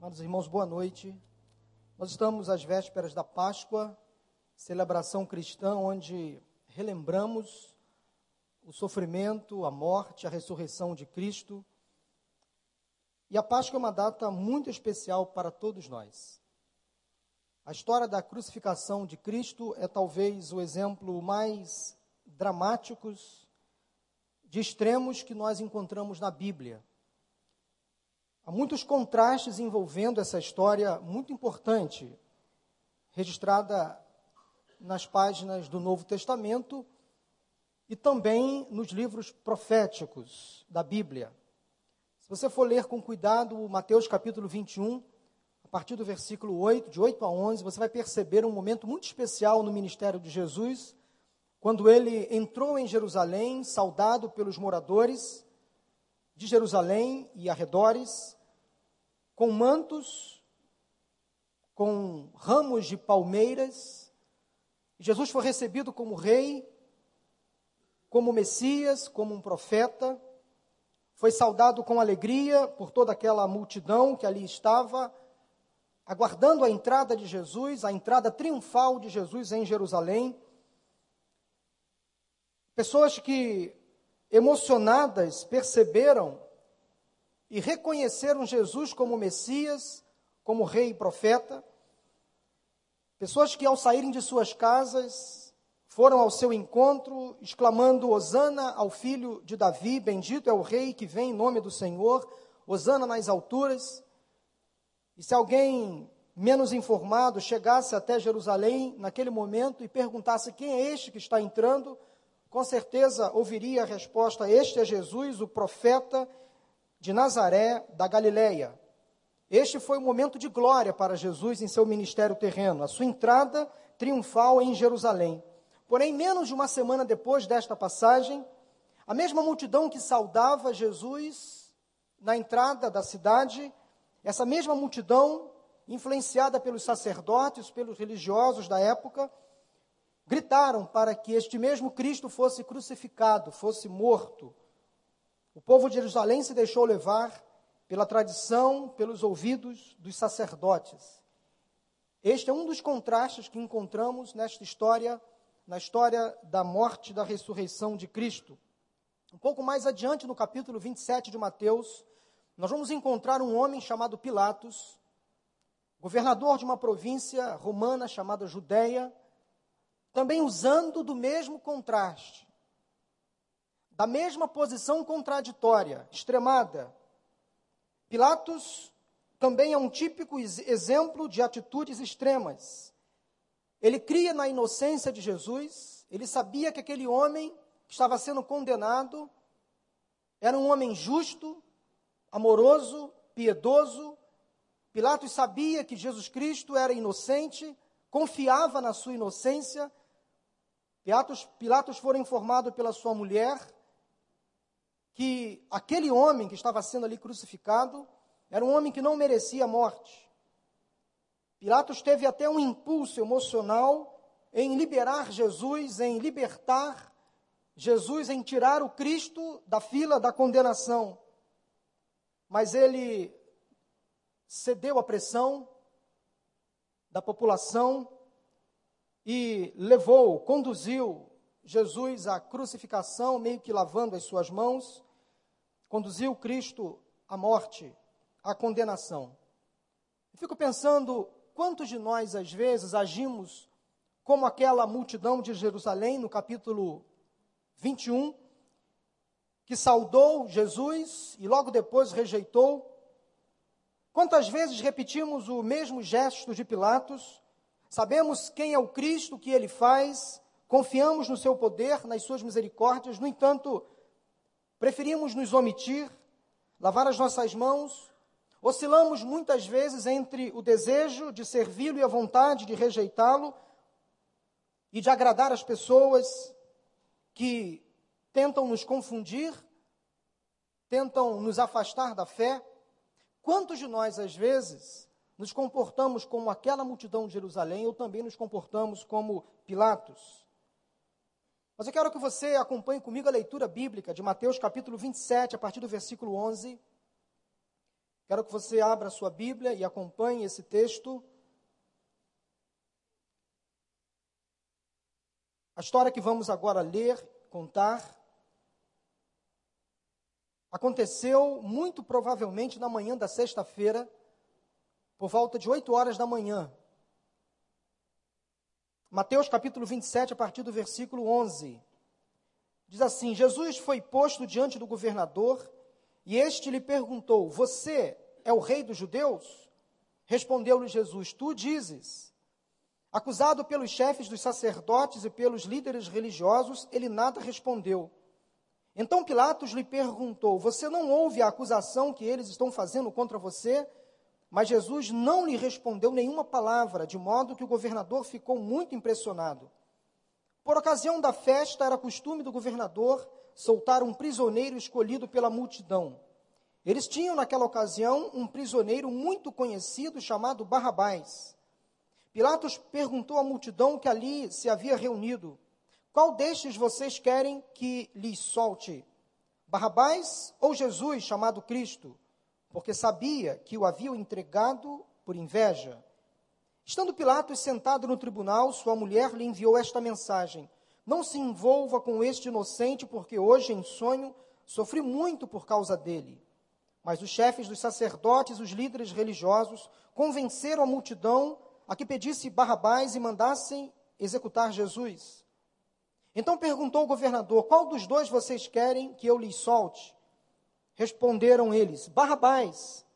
Amados irmãos, boa noite. Nós estamos às vésperas da Páscoa, celebração cristã, onde relembramos o sofrimento, a morte, a ressurreição de Cristo. E a Páscoa é uma data muito especial para todos nós. A história da crucificação de Cristo é talvez o exemplo mais dramático de extremos que nós encontramos na Bíblia. Há muitos contrastes envolvendo essa história muito importante, registrada nas páginas do Novo Testamento e também nos livros proféticos da Bíblia. Se você for ler com cuidado Mateus capítulo 21, a partir do versículo 8, de 8 a 11, você vai perceber um momento muito especial no ministério de Jesus, quando ele entrou em Jerusalém, saudado pelos moradores de Jerusalém e arredores, com mantos, com ramos de palmeiras. Jesus foi recebido como rei, como Messias, como um profeta. Foi saudado com alegria por toda aquela multidão que ali estava, aguardando a entrada de Jesus, a entrada triunfal de Jesus em Jerusalém. Pessoas que, emocionadas, perceberam e reconheceram Jesus como Messias, como Rei e Profeta. Pessoas que, ao saírem de suas casas, foram ao seu encontro, exclamando: Hosana ao filho de Davi, bendito é o Rei que vem em nome do Senhor, Hosana nas alturas. E se alguém menos informado chegasse até Jerusalém naquele momento e perguntasse quem é este que está entrando, com certeza ouviria a resposta: Este é Jesus, o profeta de Nazaré da Galileia. Este foi o momento de glória para Jesus em seu ministério terreno, a sua entrada triunfal em Jerusalém. Porém, menos de uma semana depois desta passagem, a mesma multidão que saudava Jesus na entrada da cidade, essa mesma multidão, influenciada pelos sacerdotes, pelos religiosos da época, gritaram para que este mesmo Cristo fosse crucificado, fosse morto, o povo de Jerusalém se deixou levar pela tradição, pelos ouvidos dos sacerdotes. Este é um dos contrastes que encontramos nesta história, na história da morte e da ressurreição de Cristo. Um pouco mais adiante, no capítulo 27 de Mateus, nós vamos encontrar um homem chamado Pilatos, governador de uma província romana chamada Judéia, também usando do mesmo contraste da mesma posição contraditória, extremada. Pilatos também é um típico exemplo de atitudes extremas. Ele cria na inocência de Jesus, ele sabia que aquele homem que estava sendo condenado era um homem justo, amoroso, piedoso. Pilatos sabia que Jesus Cristo era inocente, confiava na sua inocência. Pilatos, Pilatos foi informado pela sua mulher que aquele homem que estava sendo ali crucificado era um homem que não merecia a morte. Pilatos teve até um impulso emocional em liberar Jesus, em libertar Jesus, em tirar o Cristo da fila da condenação. Mas ele cedeu à pressão da população e levou, conduziu Jesus à crucificação, meio que lavando as suas mãos, conduziu Cristo à morte, à condenação. Eu fico pensando quantos de nós, às vezes, agimos como aquela multidão de Jerusalém, no capítulo 21, que saudou Jesus e logo depois rejeitou. Quantas vezes repetimos o mesmo gesto de Pilatos? Sabemos quem é o Cristo, o que ele faz, confiamos no seu poder, nas suas misericórdias, no entanto, Preferimos nos omitir, lavar as nossas mãos, oscilamos muitas vezes entre o desejo de servi-lo e a vontade de rejeitá-lo e de agradar as pessoas que tentam nos confundir, tentam nos afastar da fé. Quantos de nós, às vezes, nos comportamos como aquela multidão de Jerusalém ou também nos comportamos como Pilatos? Mas eu quero que você acompanhe comigo a leitura bíblica de Mateus capítulo 27, a partir do versículo 11. Quero que você abra a sua Bíblia e acompanhe esse texto. A história que vamos agora ler, contar, aconteceu muito provavelmente na manhã da sexta-feira, por volta de 8 horas da manhã. Mateus capítulo 27, a partir do versículo 11. Diz assim: Jesus foi posto diante do governador e este lhe perguntou: Você é o rei dos judeus? Respondeu-lhe Jesus: Tu dizes. Acusado pelos chefes dos sacerdotes e pelos líderes religiosos, ele nada respondeu. Então Pilatos lhe perguntou: Você não ouve a acusação que eles estão fazendo contra você? Mas Jesus não lhe respondeu nenhuma palavra, de modo que o governador ficou muito impressionado. Por ocasião da festa, era costume do governador soltar um prisioneiro escolhido pela multidão. Eles tinham naquela ocasião um prisioneiro muito conhecido chamado Barrabás. Pilatos perguntou à multidão que ali se havia reunido: Qual destes vocês querem que lhes solte? Barrabás ou Jesus, chamado Cristo? Porque sabia que o haviam entregado por inveja. Estando Pilatos sentado no tribunal, sua mulher lhe enviou esta mensagem: Não se envolva com este inocente, porque hoje, em sonho, sofri muito por causa dele. Mas os chefes dos sacerdotes, os líderes religiosos, convenceram a multidão a que pedisse Barrabás e mandassem executar Jesus. Então perguntou o governador: Qual dos dois vocês querem que eu lhes solte? Responderam eles: Barrabás.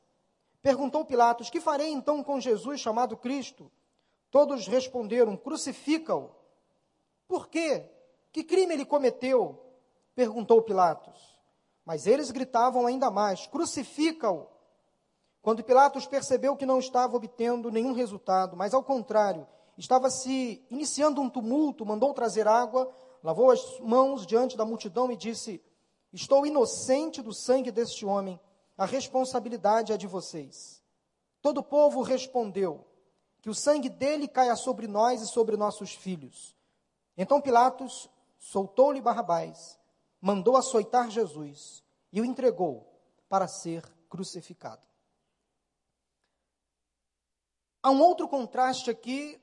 Perguntou Pilatos: Que farei então com Jesus chamado Cristo? Todos responderam: Crucifica-o. Por quê? Que crime ele cometeu? Perguntou Pilatos. Mas eles gritavam ainda mais: Crucifica-o. Quando Pilatos percebeu que não estava obtendo nenhum resultado, mas ao contrário, estava se iniciando um tumulto, mandou trazer água, lavou as mãos diante da multidão e disse: Estou inocente do sangue deste homem a responsabilidade é de vocês. Todo o povo respondeu: Que o sangue dele caia sobre nós e sobre nossos filhos. Então Pilatos soltou-lhe Barrabás, mandou açoitar Jesus e o entregou para ser crucificado. Há um outro contraste aqui,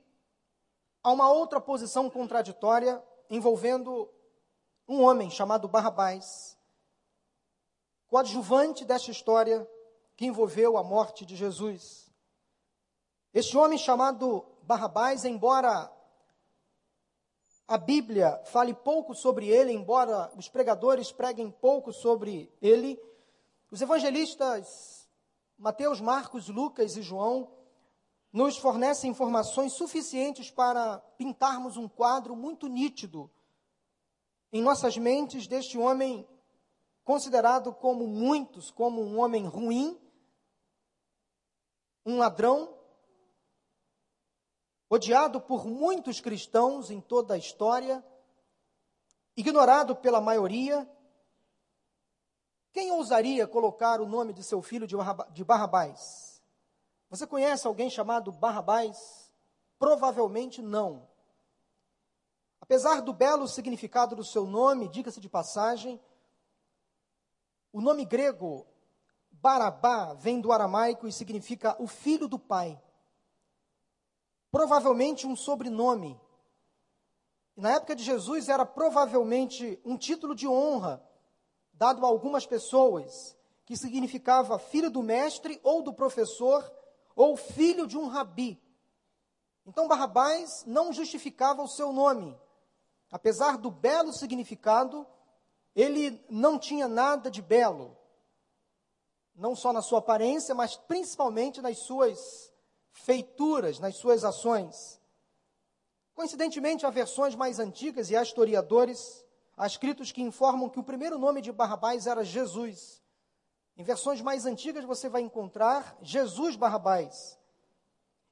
há uma outra posição contraditória envolvendo um homem chamado Barrabás, coadjuvante desta história que envolveu a morte de Jesus. Este homem chamado Barrabás, embora a Bíblia fale pouco sobre ele, embora os pregadores preguem pouco sobre ele, os evangelistas Mateus, Marcos, Lucas e João nos fornecem informações suficientes para pintarmos um quadro muito nítido em nossas mentes deste homem considerado como muitos como um homem ruim, um ladrão, odiado por muitos cristãos em toda a história, ignorado pela maioria. Quem ousaria colocar o nome de seu filho de Barrabás? Você conhece alguém chamado Barrabás? Provavelmente não. Apesar do belo significado do seu nome, diga-se de passagem, o nome grego Barabá vem do aramaico e significa o filho do pai. Provavelmente um sobrenome. na época de Jesus era provavelmente um título de honra dado a algumas pessoas, que significava filho do mestre ou do professor ou filho de um rabi. Então Barrabás não justificava o seu nome. Apesar do belo significado, ele não tinha nada de belo, não só na sua aparência, mas principalmente nas suas feituras, nas suas ações. Coincidentemente, há versões mais antigas e há historiadores, há escritos que informam que o primeiro nome de Barrabás era Jesus. Em versões mais antigas você vai encontrar Jesus Barrabás.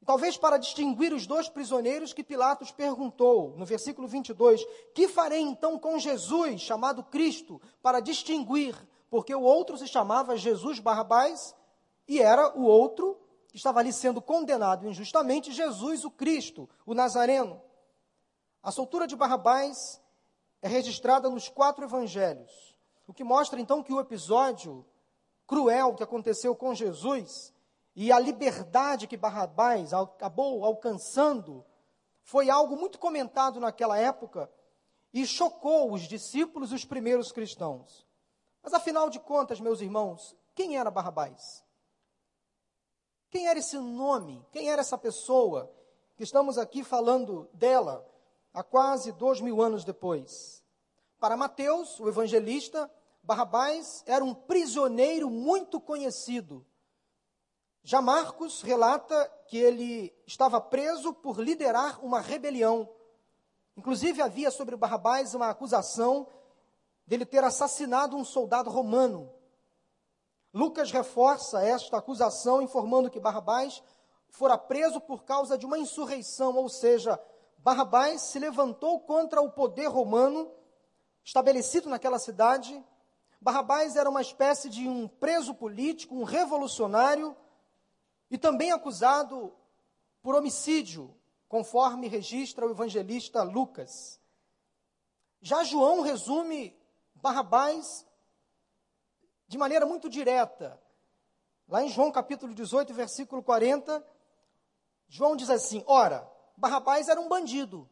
Talvez para distinguir os dois prisioneiros que Pilatos perguntou, no versículo 22, que farei então com Jesus, chamado Cristo, para distinguir, porque o outro se chamava Jesus Barrabás e era o outro que estava ali sendo condenado injustamente, Jesus o Cristo, o Nazareno. A soltura de Barrabás é registrada nos quatro evangelhos, o que mostra então que o episódio cruel que aconteceu com Jesus e a liberdade que Barrabás acabou alcançando foi algo muito comentado naquela época e chocou os discípulos e os primeiros cristãos. Mas afinal de contas, meus irmãos, quem era Barrabás? Quem era esse nome? Quem era essa pessoa que estamos aqui falando dela há quase dois mil anos depois? Para Mateus, o evangelista, Barrabás era um prisioneiro muito conhecido. Já Marcos relata que ele estava preso por liderar uma rebelião. Inclusive, havia sobre Barrabás uma acusação dele ter assassinado um soldado romano. Lucas reforça esta acusação, informando que Barrabás fora preso por causa de uma insurreição, ou seja, Barrabás se levantou contra o poder romano estabelecido naquela cidade. Barrabás era uma espécie de um preso político, um revolucionário, e também acusado por homicídio, conforme registra o evangelista Lucas. Já João resume Barrabás de maneira muito direta. Lá em João capítulo 18, versículo 40, João diz assim: Ora, Barrabás era um bandido.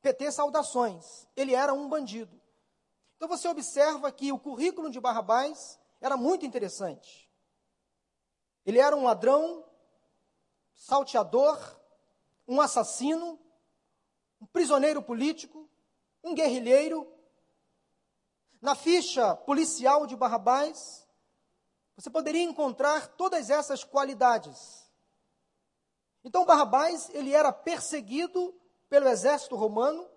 PT saudações. Ele era um bandido. Então você observa que o currículo de Barrabás era muito interessante. Ele era um ladrão, salteador, um assassino, um prisioneiro político, um guerrilheiro, na ficha policial de Barrabás, você poderia encontrar todas essas qualidades. Então Barrabás, ele era perseguido pelo exército romano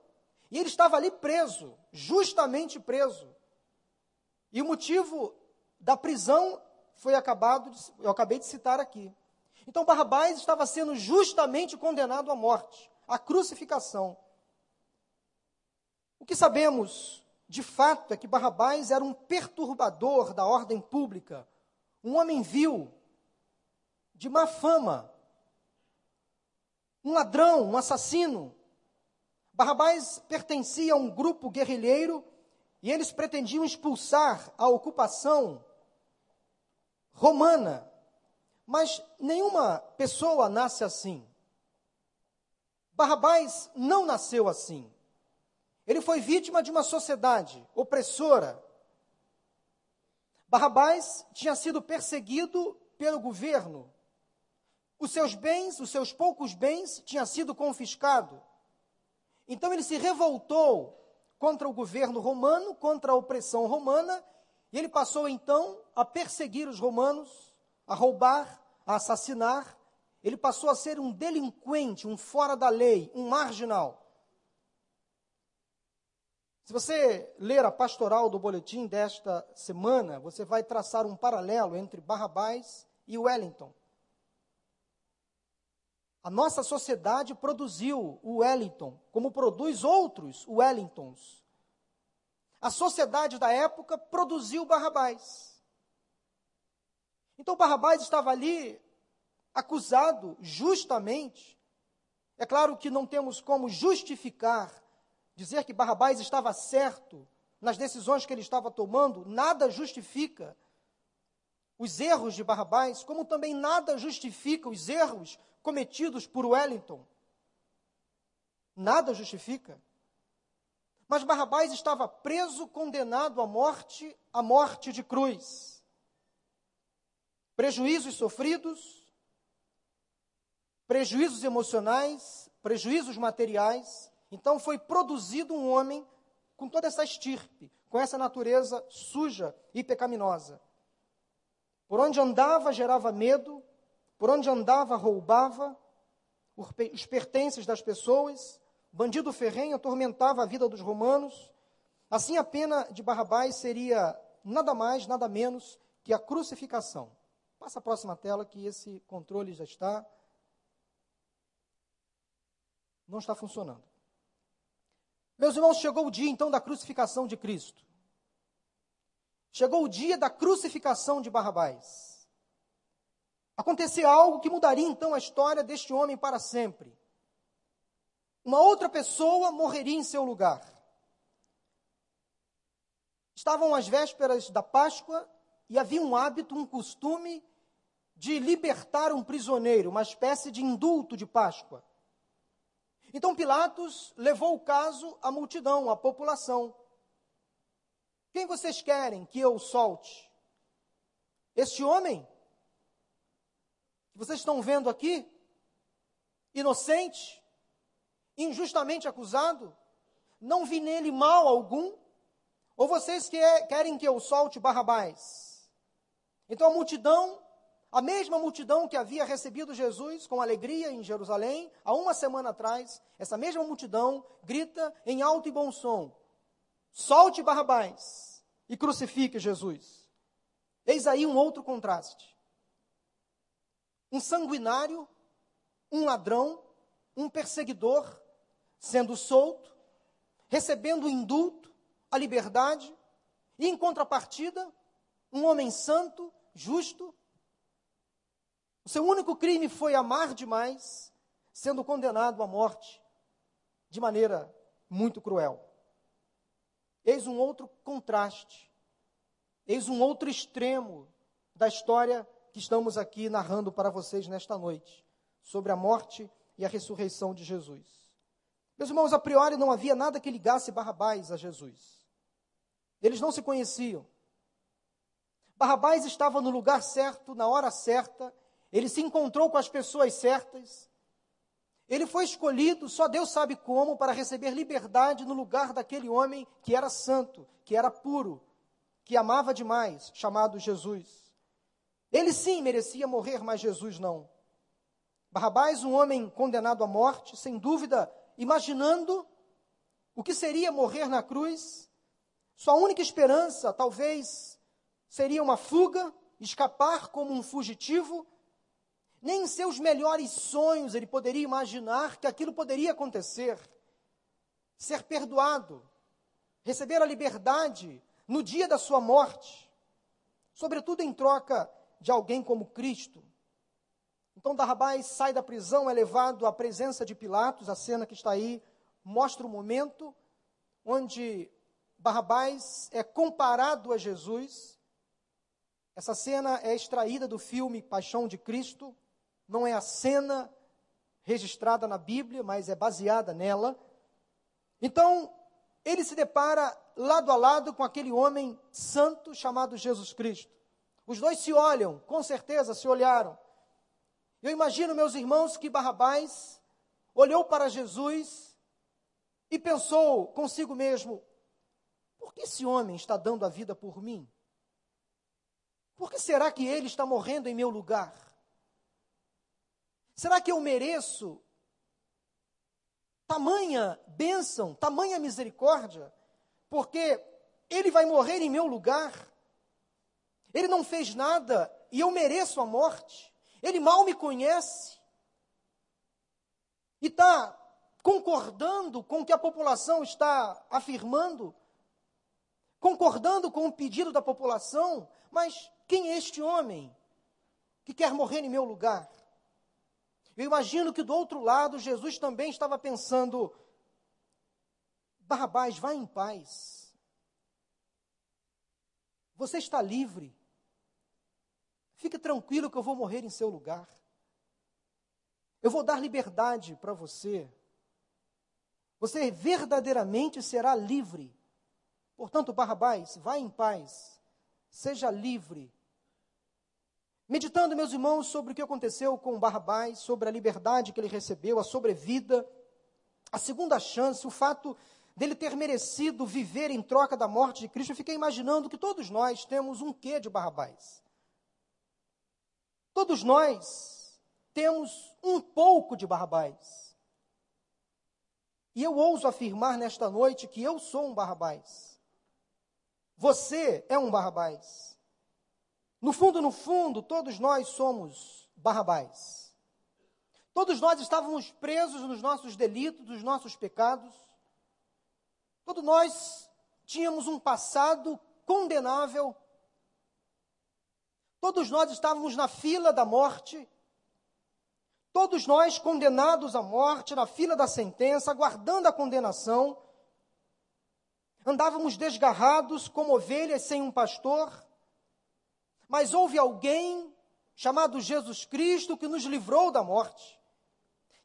e ele estava ali preso, justamente preso. E o motivo da prisão foi acabado, de, eu acabei de citar aqui. Então Barrabás estava sendo justamente condenado à morte, à crucificação. O que sabemos de fato é que Barrabás era um perturbador da ordem pública, um homem vil, de má fama, um ladrão, um assassino. Barrabás pertencia a um grupo guerrilheiro e eles pretendiam expulsar a ocupação romana. Mas nenhuma pessoa nasce assim. Barrabás não nasceu assim. Ele foi vítima de uma sociedade opressora. Barrabás tinha sido perseguido pelo governo. Os seus bens, os seus poucos bens, tinham sido confiscados. Então ele se revoltou contra o governo romano, contra a opressão romana, e ele passou então a perseguir os romanos, a roubar, a assassinar. Ele passou a ser um delinquente, um fora da lei, um marginal. Se você ler a pastoral do boletim desta semana, você vai traçar um paralelo entre Barrabás e Wellington. A nossa sociedade produziu o Wellington, como produz outros Wellingtons. A sociedade da época produziu Barrabás. Então Barrabás estava ali acusado justamente. É claro que não temos como justificar Dizer que Barrabás estava certo nas decisões que ele estava tomando, nada justifica os erros de Barrabás, como também nada justifica os erros cometidos por Wellington. Nada justifica. Mas Barrabás estava preso, condenado à morte, à morte de cruz. Prejuízos sofridos, prejuízos emocionais, prejuízos materiais, então foi produzido um homem com toda essa estirpe, com essa natureza suja e pecaminosa. Por onde andava, gerava medo, por onde andava, roubava os pertences das pessoas, bandido ferrenho atormentava a vida dos romanos. Assim, a pena de Barrabás seria nada mais, nada menos que a crucificação. Passa a próxima tela que esse controle já está. Não está funcionando. Meus irmãos, chegou o dia então da crucificação de Cristo. Chegou o dia da crucificação de Barrabás. Aconteceu algo que mudaria então a história deste homem para sempre. Uma outra pessoa morreria em seu lugar. Estavam as vésperas da Páscoa e havia um hábito, um costume de libertar um prisioneiro, uma espécie de indulto de Páscoa. Então Pilatos levou o caso à multidão, à população. Quem vocês querem que eu solte? Este homem que vocês estão vendo aqui, inocente, injustamente acusado, não vi nele mal algum? Ou vocês que é, querem que eu solte Barrabás? Então a multidão, a mesma multidão que havia recebido Jesus com alegria em Jerusalém, há uma semana atrás, essa mesma multidão grita em alto e bom som: solte Barrabás e crucifique Jesus. Eis aí um outro contraste. Um sanguinário, um ladrão, um perseguidor, sendo solto, recebendo o indulto, a liberdade, e em contrapartida, um homem santo, justo. O seu único crime foi amar demais, sendo condenado à morte de maneira muito cruel. Eis um outro contraste, eis um outro extremo da história que estamos aqui narrando para vocês nesta noite, sobre a morte e a ressurreição de Jesus. Meus irmãos, a priori não havia nada que ligasse Barrabás a Jesus. Eles não se conheciam. Barrabás estava no lugar certo, na hora certa, ele se encontrou com as pessoas certas. Ele foi escolhido, só Deus sabe como, para receber liberdade no lugar daquele homem que era santo, que era puro, que amava demais, chamado Jesus. Ele sim merecia morrer, mas Jesus não. Barrabás, um homem condenado à morte, sem dúvida, imaginando o que seria morrer na cruz. Sua única esperança, talvez, seria uma fuga, escapar como um fugitivo. Nem em seus melhores sonhos ele poderia imaginar que aquilo poderia acontecer. Ser perdoado, receber a liberdade no dia da sua morte, sobretudo em troca de alguém como Cristo. Então Barrabás sai da prisão, é levado à presença de Pilatos, a cena que está aí mostra o momento onde Barrabás é comparado a Jesus. Essa cena é extraída do filme Paixão de Cristo, não é a cena registrada na Bíblia, mas é baseada nela. Então, ele se depara lado a lado com aquele homem santo chamado Jesus Cristo. Os dois se olham, com certeza se olharam. Eu imagino, meus irmãos, que Barrabás olhou para Jesus e pensou consigo mesmo: por que esse homem está dando a vida por mim? Por que será que ele está morrendo em meu lugar? Será que eu mereço tamanha bênção, tamanha misericórdia? Porque ele vai morrer em meu lugar. Ele não fez nada e eu mereço a morte. Ele mal me conhece. E está concordando com o que a população está afirmando, concordando com o pedido da população, mas quem é este homem que quer morrer em meu lugar? Eu imagino que do outro lado Jesus também estava pensando: Barrabás, vá em paz. Você está livre. Fique tranquilo que eu vou morrer em seu lugar. Eu vou dar liberdade para você. Você verdadeiramente será livre. Portanto, Barrabás, vá em paz. Seja livre. Meditando, meus irmãos, sobre o que aconteceu com Barrabás, sobre a liberdade que ele recebeu, a sobrevida, a segunda chance, o fato dele ter merecido viver em troca da morte de Cristo, eu fiquei imaginando que todos nós temos um quê de Barrabás. Todos nós temos um pouco de Barrabás. E eu ouso afirmar nesta noite que eu sou um Barrabás. Você é um Barrabás. No fundo, no fundo, todos nós somos Barrabás. Todos nós estávamos presos nos nossos delitos, nos nossos pecados. Todos nós tínhamos um passado condenável Todos nós estávamos na fila da morte. Todos nós condenados à morte, na fila da sentença, aguardando a condenação. Andávamos desgarrados como ovelhas sem um pastor. Mas houve alguém chamado Jesus Cristo que nos livrou da morte,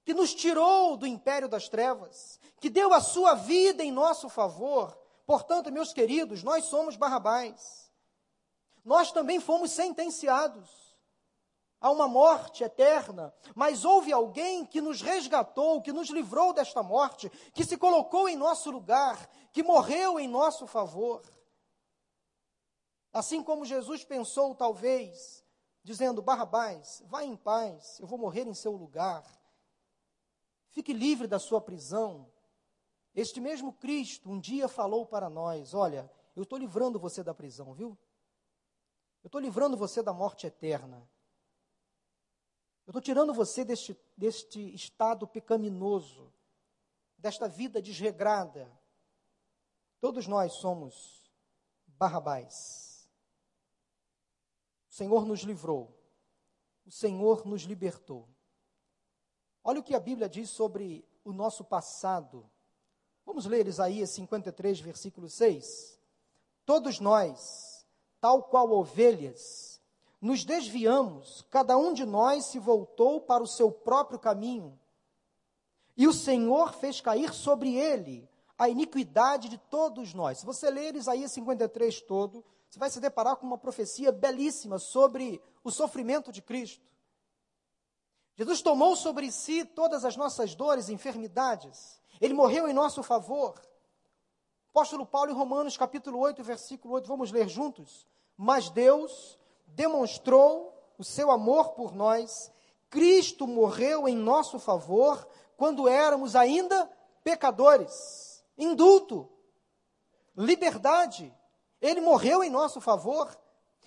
que nos tirou do império das trevas, que deu a sua vida em nosso favor. Portanto, meus queridos, nós somos Barrabás. Nós também fomos sentenciados a uma morte eterna, mas houve alguém que nos resgatou, que nos livrou desta morte, que se colocou em nosso lugar, que morreu em nosso favor. Assim como Jesus pensou, talvez, dizendo: Barrabás, vá em paz, eu vou morrer em seu lugar. Fique livre da sua prisão. Este mesmo Cristo um dia falou para nós: Olha, eu estou livrando você da prisão, viu? Eu estou livrando você da morte eterna. Eu estou tirando você deste, deste estado pecaminoso, desta vida desregrada. Todos nós somos Barrabás. O Senhor nos livrou. O Senhor nos libertou. Olha o que a Bíblia diz sobre o nosso passado. Vamos ler Isaías 53, versículo 6. Todos nós, tal qual ovelhas, nos desviamos, cada um de nós se voltou para o seu próprio caminho, e o Senhor fez cair sobre ele a iniquidade de todos nós. Se você ler Isaías 53 todo, você vai se deparar com uma profecia belíssima sobre o sofrimento de Cristo. Jesus tomou sobre si todas as nossas dores e enfermidades. Ele morreu em nosso favor. Apóstolo Paulo em Romanos capítulo 8, versículo 8, vamos ler juntos. Mas Deus demonstrou o seu amor por nós. Cristo morreu em nosso favor quando éramos ainda pecadores. Indulto, liberdade. Ele morreu em nosso favor.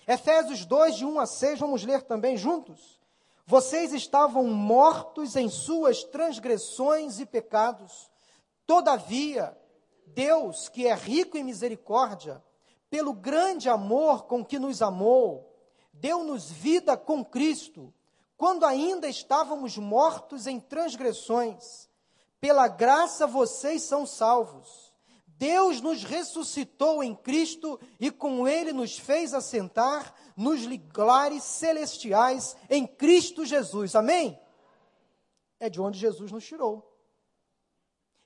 Efésios 2, de 1 a 6, vamos ler também juntos. Vocês estavam mortos em suas transgressões e pecados. Todavia, Deus, que é rico em misericórdia, pelo grande amor com que nos amou, deu-nos vida com Cristo, quando ainda estávamos mortos em transgressões. Pela graça vocês são salvos. Deus nos ressuscitou em Cristo e com Ele nos fez assentar nos lugares celestiais em Cristo Jesus. Amém? É de onde Jesus nos tirou.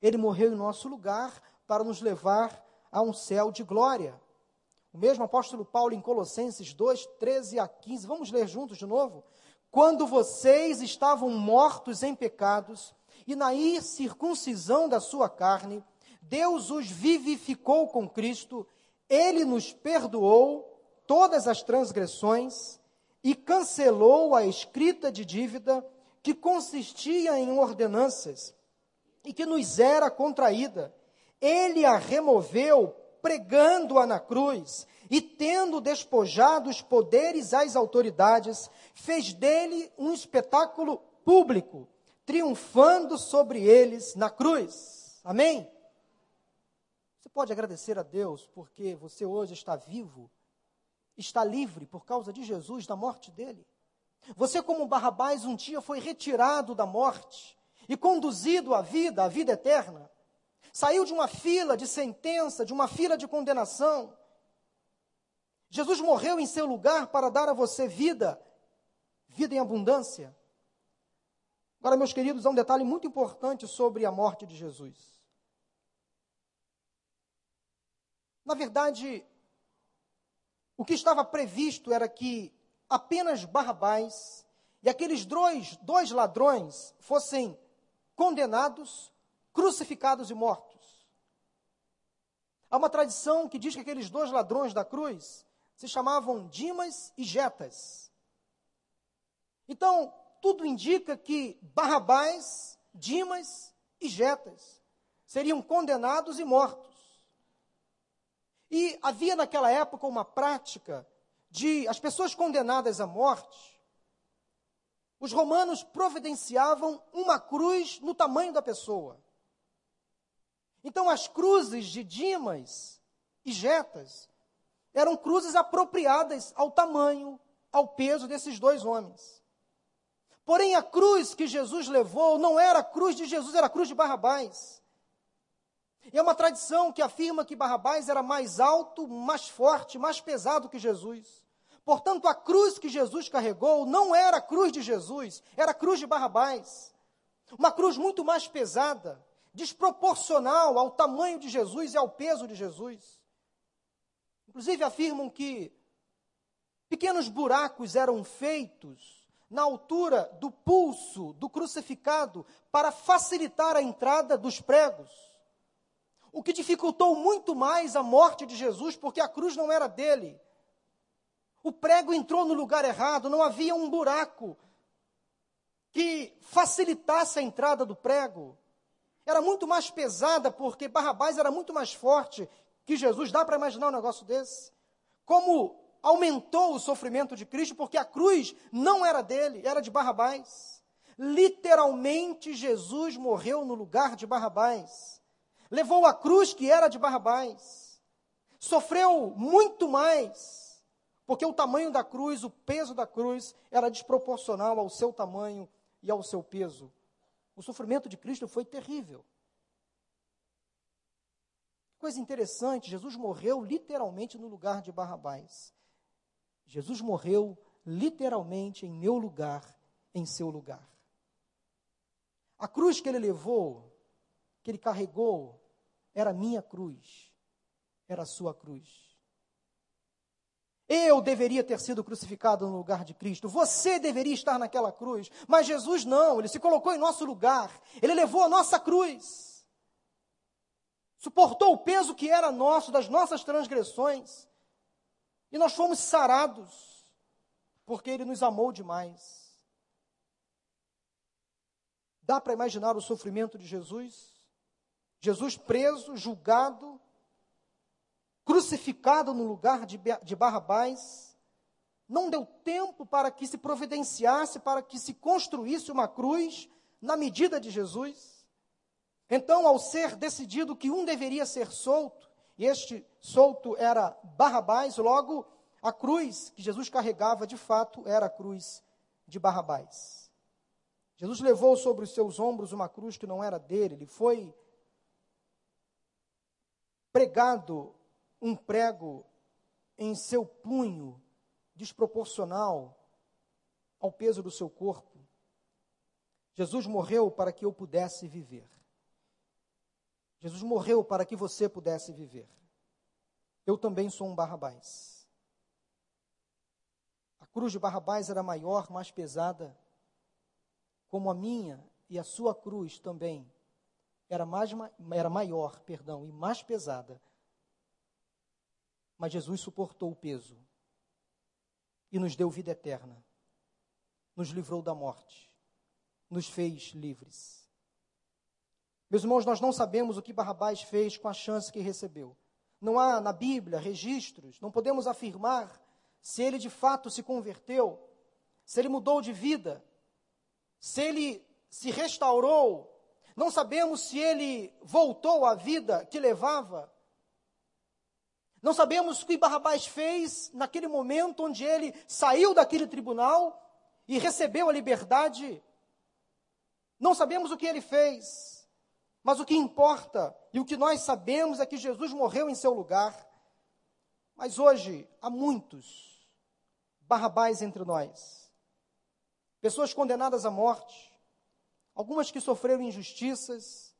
Ele morreu em nosso lugar para nos levar a um céu de glória. O mesmo apóstolo Paulo em Colossenses 2, 13 a 15. Vamos ler juntos de novo? Quando vocês estavam mortos em pecados e na circuncisão da sua carne, Deus os vivificou com Cristo, ele nos perdoou todas as transgressões e cancelou a escrita de dívida que consistia em ordenanças e que nos era contraída. Ele a removeu pregando-a na cruz e tendo despojado os poderes às autoridades, fez dele um espetáculo público, triunfando sobre eles na cruz. Amém? Você pode agradecer a Deus porque você hoje está vivo, está livre por causa de Jesus, da morte dele. Você, como Barrabás, um dia foi retirado da morte e conduzido à vida, à vida eterna. Saiu de uma fila de sentença, de uma fila de condenação. Jesus morreu em seu lugar para dar a você vida, vida em abundância. Agora, meus queridos, há um detalhe muito importante sobre a morte de Jesus. Na verdade, o que estava previsto era que apenas Barrabás e aqueles dois, dois ladrões fossem condenados, crucificados e mortos. Há uma tradição que diz que aqueles dois ladrões da cruz se chamavam Dimas e Jetas. Então, tudo indica que Barrabás, Dimas e Jetas seriam condenados e mortos. E havia naquela época uma prática de as pessoas condenadas à morte, os romanos providenciavam uma cruz no tamanho da pessoa. Então, as cruzes de Dimas e Jetas eram cruzes apropriadas ao tamanho, ao peso desses dois homens. Porém, a cruz que Jesus levou não era a cruz de Jesus, era a cruz de Barrabás. E é uma tradição que afirma que Barrabás era mais alto, mais forte, mais pesado que Jesus. Portanto, a cruz que Jesus carregou não era a cruz de Jesus, era a cruz de Barrabás. Uma cruz muito mais pesada, desproporcional ao tamanho de Jesus e ao peso de Jesus. Inclusive afirmam que pequenos buracos eram feitos na altura do pulso do crucificado para facilitar a entrada dos pregos. O que dificultou muito mais a morte de Jesus, porque a cruz não era dele. O prego entrou no lugar errado, não havia um buraco que facilitasse a entrada do prego. Era muito mais pesada, porque Barrabás era muito mais forte que Jesus. Dá para imaginar um negócio desse? Como aumentou o sofrimento de Cristo, porque a cruz não era dele, era de Barrabás. Literalmente, Jesus morreu no lugar de Barrabás. Levou a cruz que era de Barrabás. Sofreu muito mais, porque o tamanho da cruz, o peso da cruz, era desproporcional ao seu tamanho e ao seu peso. O sofrimento de Cristo foi terrível. Coisa interessante, Jesus morreu literalmente no lugar de Barrabás. Jesus morreu literalmente em meu lugar, em seu lugar. A cruz que ele levou, que ele carregou, era minha cruz, era a sua cruz. Eu deveria ter sido crucificado no lugar de Cristo. Você deveria estar naquela cruz. Mas Jesus não, ele se colocou em nosso lugar. Ele levou a nossa cruz. Suportou o peso que era nosso, das nossas transgressões. E nós fomos sarados, porque Ele nos amou demais. Dá para imaginar o sofrimento de Jesus? Jesus preso, julgado, crucificado no lugar de, Barrabás. Não deu tempo para que se providenciasse, para que se construísse uma cruz na medida de Jesus. Então, ao ser decidido que um deveria ser solto, e este solto era Barrabás, logo a cruz que Jesus carregava de fato era a cruz de Barrabás. Jesus levou sobre os seus ombros uma cruz que não era dele, ele foi pregado um prego em seu punho desproporcional ao peso do seu corpo. Jesus morreu para que eu pudesse viver. Jesus morreu para que você pudesse viver. Eu também sou um Barrabás. A cruz de Barrabás era maior, mais pesada, como a minha e a sua cruz também era, mais, era maior, perdão, e mais pesada. Mas Jesus suportou o peso e nos deu vida eterna, nos livrou da morte, nos fez livres. Meus irmãos, nós não sabemos o que Barrabás fez com a chance que recebeu. Não há na Bíblia registros, não podemos afirmar se ele de fato se converteu, se ele mudou de vida, se ele se restaurou. Não sabemos se ele voltou à vida que levava. Não sabemos o que Barrabás fez naquele momento onde ele saiu daquele tribunal e recebeu a liberdade. Não sabemos o que ele fez. Mas o que importa e o que nós sabemos é que Jesus morreu em seu lugar. Mas hoje há muitos barrabás entre nós. Pessoas condenadas à morte, algumas que sofreram injustiças,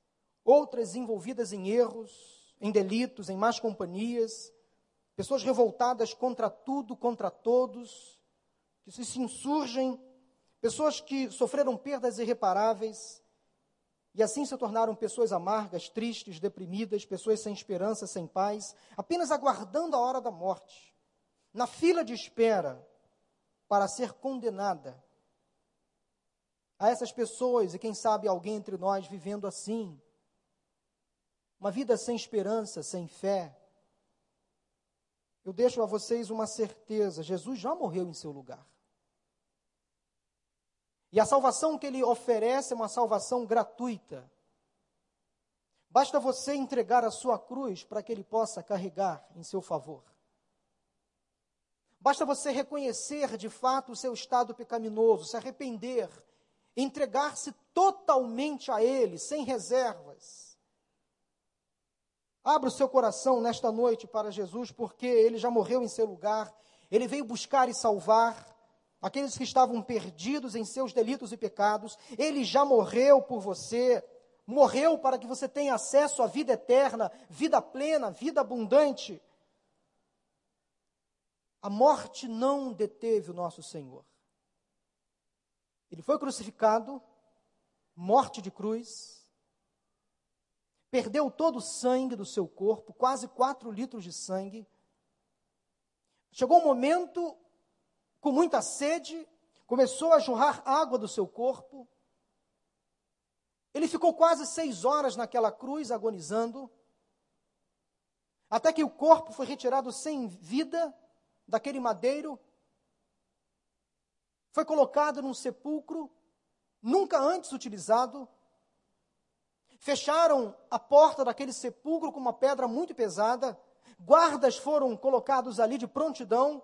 outras envolvidas em erros, em delitos, em más companhias, pessoas revoltadas contra tudo, contra todos, que se insurgem, pessoas que sofreram perdas irreparáveis, e assim se tornaram pessoas amargas, tristes, deprimidas, pessoas sem esperança, sem paz, apenas aguardando a hora da morte, na fila de espera para ser condenada. A essas pessoas, e quem sabe alguém entre nós vivendo assim, uma vida sem esperança, sem fé, eu deixo a vocês uma certeza: Jesus já morreu em seu lugar. E a salvação que ele oferece é uma salvação gratuita. Basta você entregar a sua cruz para que ele possa carregar em seu favor. Basta você reconhecer de fato o seu estado pecaminoso, se arrepender, entregar-se totalmente a ele, sem reservas. Abra o seu coração nesta noite para Jesus, porque ele já morreu em seu lugar Ele veio buscar e salvar aqueles que estavam perdidos em seus delitos e pecados. Ele já morreu por você, morreu para que você tenha acesso à vida eterna, vida plena, vida abundante. A morte não deteve o nosso Senhor. Ele foi crucificado, morte de cruz, perdeu todo o sangue do seu corpo, quase quatro litros de sangue. Chegou um momento, com muita sede, começou a jorrar água do seu corpo. Ele ficou quase seis horas naquela cruz agonizando, até que o corpo foi retirado sem vida daquele madeiro, foi colocado num sepulcro nunca antes utilizado. Fecharam a porta daquele sepulcro com uma pedra muito pesada. Guardas foram colocados ali de prontidão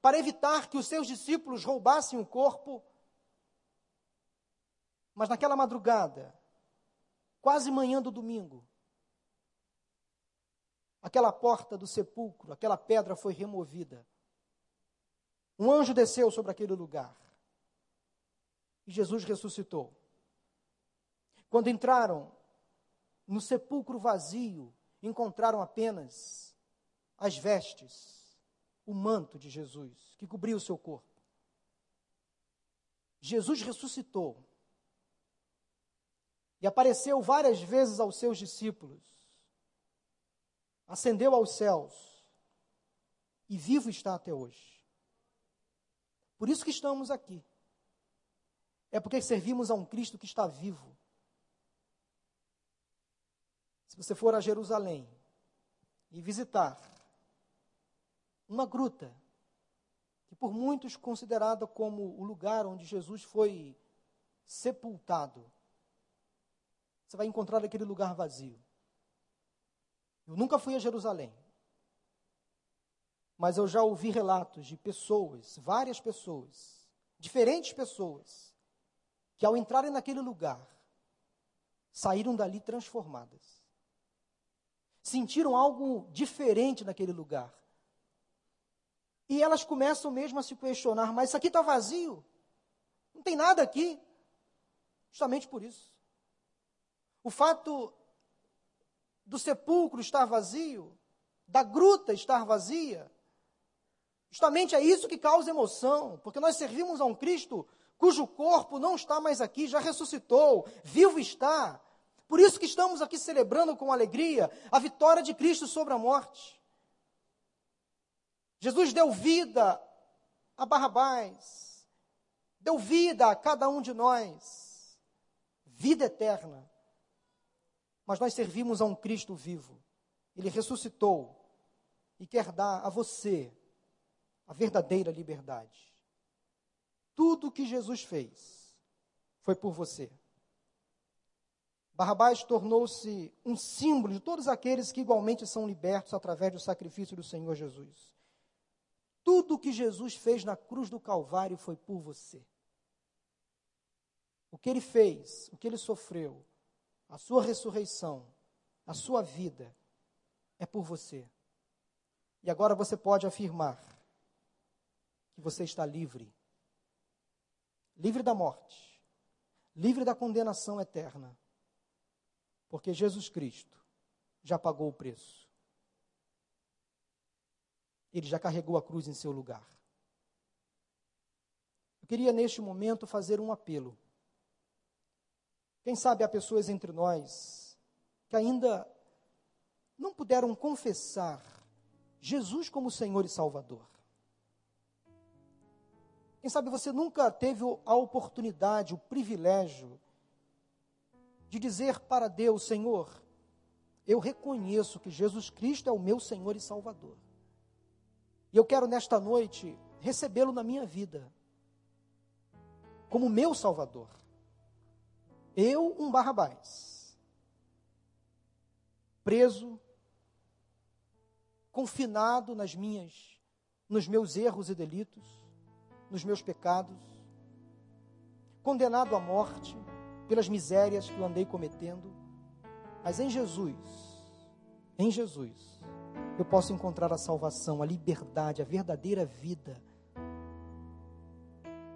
para evitar que os seus discípulos roubassem o corpo. Mas naquela madrugada, quase manhã do domingo, aquela porta do sepulcro, aquela pedra foi removida. Um anjo desceu sobre aquele lugar. E Jesus ressuscitou. Quando entraram no sepulcro vazio, encontraram apenas as vestes, o manto de Jesus, que cobria o seu corpo. Jesus ressuscitou e apareceu várias vezes aos seus discípulos ascendeu aos céus e vivo está até hoje. Por isso que estamos aqui. É porque servimos a um Cristo que está vivo. Se você for a Jerusalém e visitar uma gruta, que por muitos considerada como o lugar onde Jesus foi sepultado, você vai encontrar aquele lugar vazio. Eu nunca fui a Jerusalém. Mas eu já ouvi relatos de pessoas, várias pessoas, diferentes pessoas, que ao entrarem naquele lugar, saíram dali transformadas. Sentiram algo diferente naquele lugar. E elas começam mesmo a se questionar: mas isso aqui está vazio? Não tem nada aqui. Justamente por isso. O fato do sepulcro estar vazio, da gruta estar vazia. Justamente é isso que causa emoção, porque nós servimos a um Cristo cujo corpo não está mais aqui, já ressuscitou, vivo está. Por isso que estamos aqui celebrando com alegria a vitória de Cristo sobre a morte. Jesus deu vida a Barrabás, deu vida a cada um de nós, vida eterna mas nós servimos a um Cristo vivo. Ele ressuscitou e quer dar a você a verdadeira liberdade. Tudo o que Jesus fez foi por você. Barrabás tornou-se um símbolo de todos aqueles que igualmente são libertos através do sacrifício do Senhor Jesus. Tudo o que Jesus fez na cruz do Calvário foi por você. O que ele fez, o que ele sofreu, a sua ressurreição, a sua vida é por você. E agora você pode afirmar que você está livre livre da morte, livre da condenação eterna, porque Jesus Cristo já pagou o preço. Ele já carregou a cruz em seu lugar. Eu queria neste momento fazer um apelo quem sabe há pessoas entre nós que ainda não puderam confessar Jesus como Senhor e Salvador. Quem sabe você nunca teve a oportunidade, o privilégio de dizer para Deus, Senhor, eu reconheço que Jesus Cristo é o meu Senhor e Salvador. E eu quero nesta noite recebê-lo na minha vida como meu Salvador. Eu, um Barrabás, preso, confinado nas minhas, nos meus erros e delitos, nos meus pecados, condenado à morte pelas misérias que eu andei cometendo, mas em Jesus, em Jesus, eu posso encontrar a salvação, a liberdade, a verdadeira vida.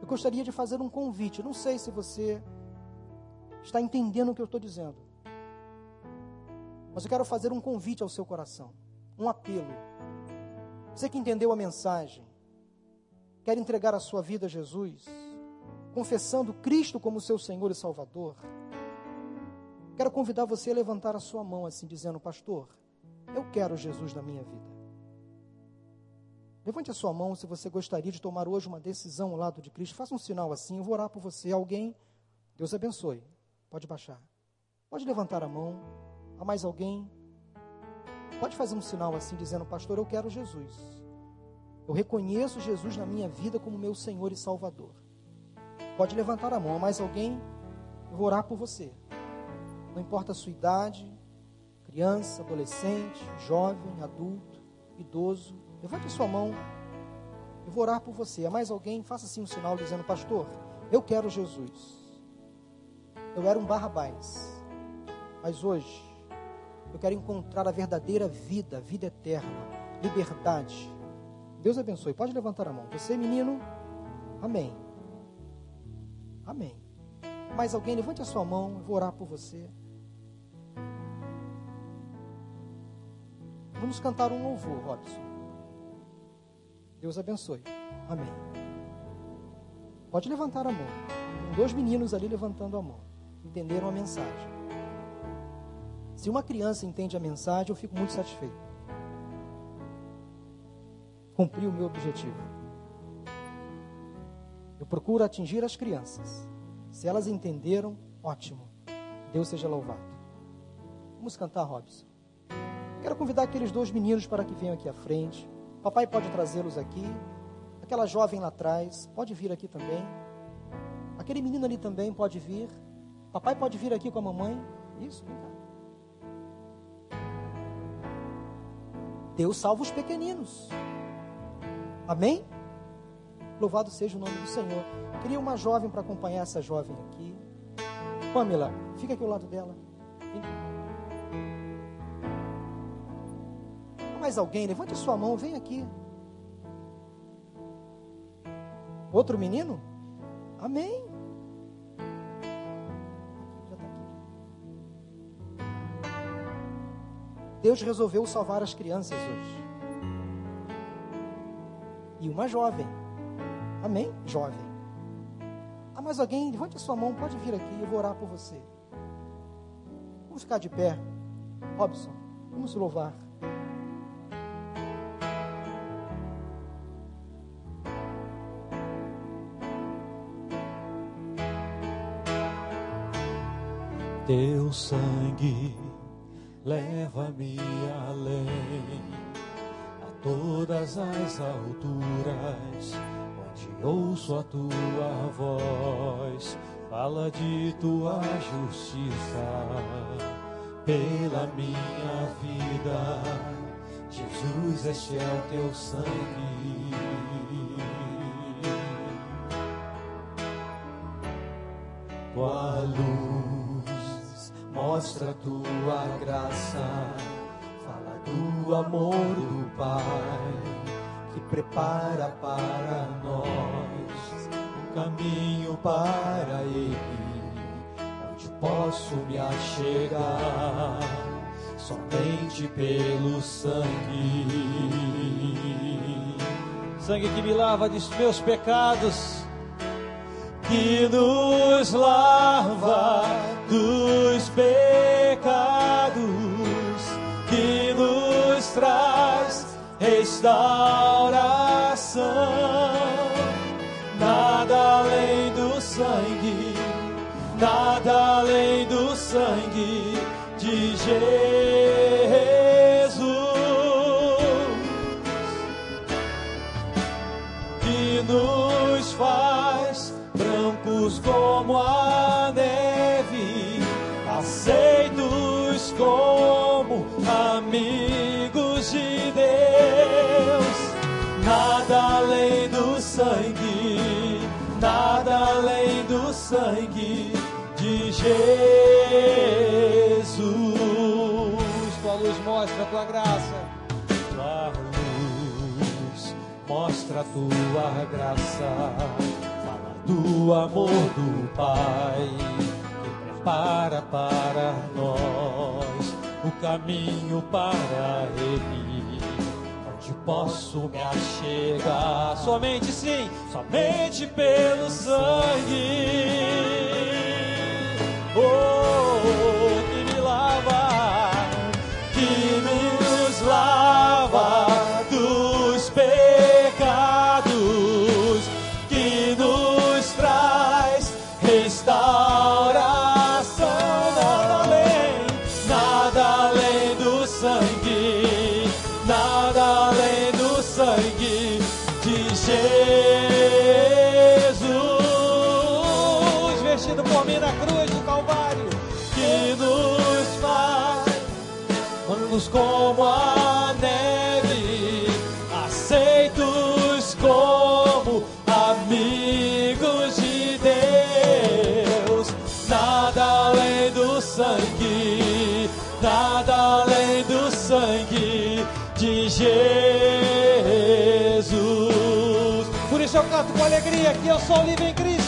Eu gostaria de fazer um convite. Não sei se você está entendendo o que eu estou dizendo. Mas eu quero fazer um convite ao seu coração, um apelo. Você que entendeu a mensagem, quer entregar a sua vida a Jesus, confessando Cristo como seu Senhor e Salvador, quero convidar você a levantar a sua mão assim, dizendo: Pastor, eu quero Jesus na minha vida. Levante a sua mão se você gostaria de tomar hoje uma decisão ao lado de Cristo. Faça um sinal assim, eu vou orar por você. Alguém, Deus abençoe. Pode baixar. Pode levantar a mão. Há mais alguém? Pode fazer um sinal assim, dizendo: Pastor, eu quero Jesus. Eu reconheço Jesus na minha vida como meu Senhor e Salvador. Pode levantar a mão. Há mais alguém? Eu vou orar por você. Não importa a sua idade, criança, adolescente, jovem, adulto, idoso. Levante a sua mão. Eu vou orar por você. Há mais alguém? Faça assim um sinal dizendo: Pastor, eu quero Jesus. Eu era um Barrabás. Mas hoje, eu quero encontrar a verdadeira vida, vida eterna, liberdade. Deus abençoe. Pode levantar a mão. Você, menino? Amém. Amém. Mais alguém? Levante a sua mão. Eu vou orar por você. Vamos cantar um louvor, Robson. Deus abençoe. Amém. Pode levantar a mão. Tem dois meninos ali levantando a mão entenderam a mensagem. Se uma criança entende a mensagem, eu fico muito satisfeito. Cumpri o meu objetivo. Eu procuro atingir as crianças. Se elas entenderam, ótimo. Deus seja louvado. Vamos cantar, Robson. Quero convidar aqueles dois meninos para que venham aqui à frente. Papai pode trazê-los aqui. Aquela jovem lá atrás pode vir aqui também. Aquele menino ali também pode vir. Papai pode vir aqui com a mamãe? Isso, vem cá. Deus salva os pequeninos. Amém? Louvado seja o nome do Senhor. Queria uma jovem para acompanhar essa jovem aqui. Pamela, fica aqui ao lado dela. Vem. Mais alguém? Levante sua mão, vem aqui. Outro menino? Amém. Deus resolveu salvar as crianças hoje. E uma jovem. Amém? Jovem. Ah, mais alguém? Levante a sua mão, pode vir aqui, eu vou orar por você. Vamos ficar de pé. Robson, vamos louvar. Teu sangue leva-me além a todas as alturas, onde ouço a tua voz, fala de tua justiça pela minha vida. Jesus, este é o teu sangue. Tua luz mostra tua graça, fala do amor do Pai prepara para nós um caminho para Ele, onde posso me achegar somente pelo sangue, sangue que me lava dos meus pecados que nos lava dos pecados, que nos traz restauração. Nada além do sangue, nada além do sangue de Jesus. Mostra a tua graça. mostra a tua graça, fala do amor do Pai, que prepara para nós o caminho para Ele. Onde posso me achegar? Somente sim, somente pelo sangue. Oh, nada além do sangue de Jesus. Por isso eu canto com alegria que eu sou livre em Cristo.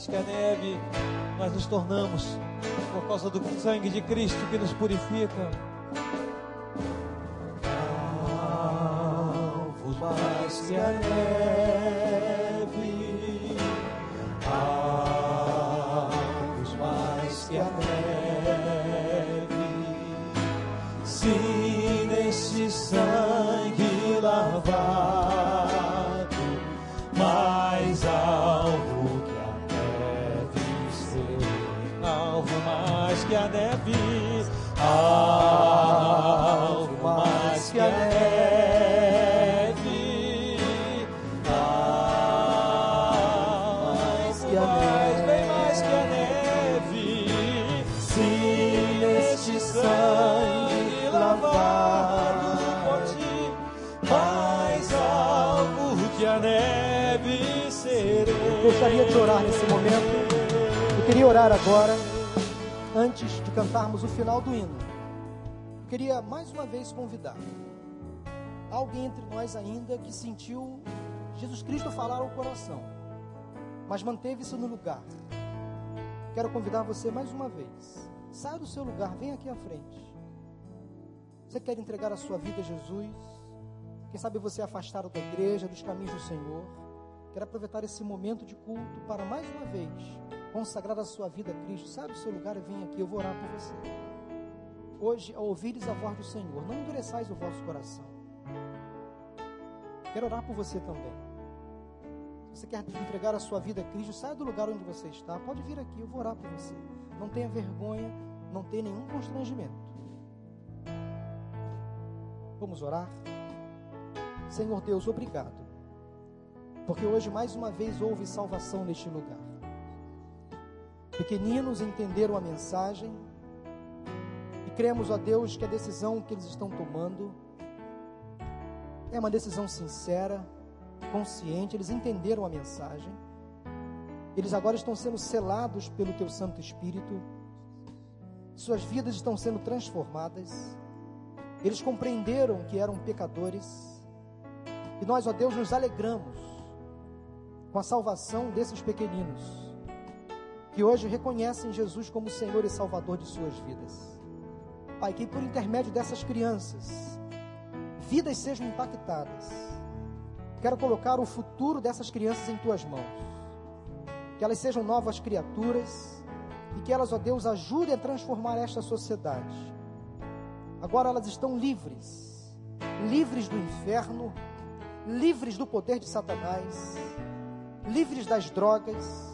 Mais que a neve, nós nos tornamos por causa do sangue de Cristo que nos purifica. Alvos mais que a neve, mais que a neve, alvo mais que a neve. Mais que a neve. mais que a neve. Sim, neste sangue lavado por ti, mais alvo que a neve serei. Gostaria de orar nesse momento. Eu queria orar agora, antes cantarmos o final do hino. Eu queria mais uma vez convidar alguém entre nós ainda que sentiu Jesus Cristo falar ao coração, mas manteve-se no lugar. Quero convidar você mais uma vez. Saia do seu lugar, vem aqui à frente. Você quer entregar a sua vida a Jesus? Quem sabe você é afastado da igreja, dos caminhos do Senhor? Quero aproveitar esse momento de culto para mais uma vez consagrar a sua vida a Cristo. Sai do seu lugar e vem aqui, eu vou orar por você. Hoje, ao ouvires a voz do Senhor, não endureçais o vosso coração. Quero orar por você também. Se você quer entregar a sua vida a Cristo, saia do lugar onde você está. Pode vir aqui, eu vou orar por você. Não tenha vergonha, não tenha nenhum constrangimento. Vamos orar? Senhor Deus, obrigado. Porque hoje mais uma vez houve salvação neste lugar. Pequeninos entenderam a mensagem e cremos, ó Deus, que a decisão que eles estão tomando é uma decisão sincera, consciente, eles entenderam a mensagem. Eles agora estão sendo selados pelo teu Santo Espírito. Suas vidas estão sendo transformadas. Eles compreenderam que eram pecadores. E nós, ó Deus, nos alegramos com a salvação desses pequeninos que hoje reconhecem Jesus como Senhor e Salvador de suas vidas. Pai, que por intermédio dessas crianças, vidas sejam impactadas. Quero colocar o futuro dessas crianças em tuas mãos. Que elas sejam novas criaturas, e que elas, ó Deus, ajudem a transformar esta sociedade. Agora elas estão livres, livres do inferno, livres do poder de Satanás, livres das drogas,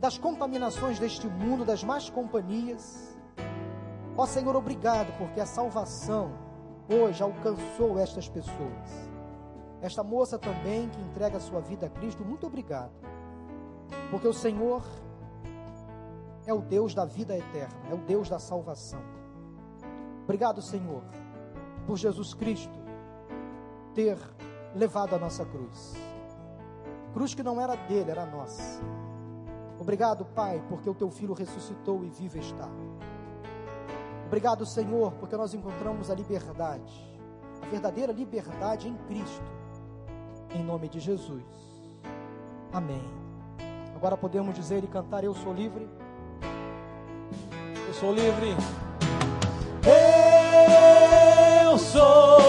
das contaminações deste mundo, das más companhias. Ó Senhor, obrigado, porque a salvação hoje alcançou estas pessoas. Esta moça também que entrega a sua vida a Cristo, muito obrigado. Porque o Senhor é o Deus da vida eterna, é o Deus da salvação. Obrigado, Senhor, por Jesus Cristo ter levado a nossa cruz. Cruz que não era dele, era nossa. Obrigado, Pai, porque o teu filho ressuscitou e vivo está. Obrigado, Senhor, porque nós encontramos a liberdade, a verdadeira liberdade em Cristo. Em nome de Jesus. Amém. Agora podemos dizer e cantar: Eu sou livre. Eu sou livre. Eu sou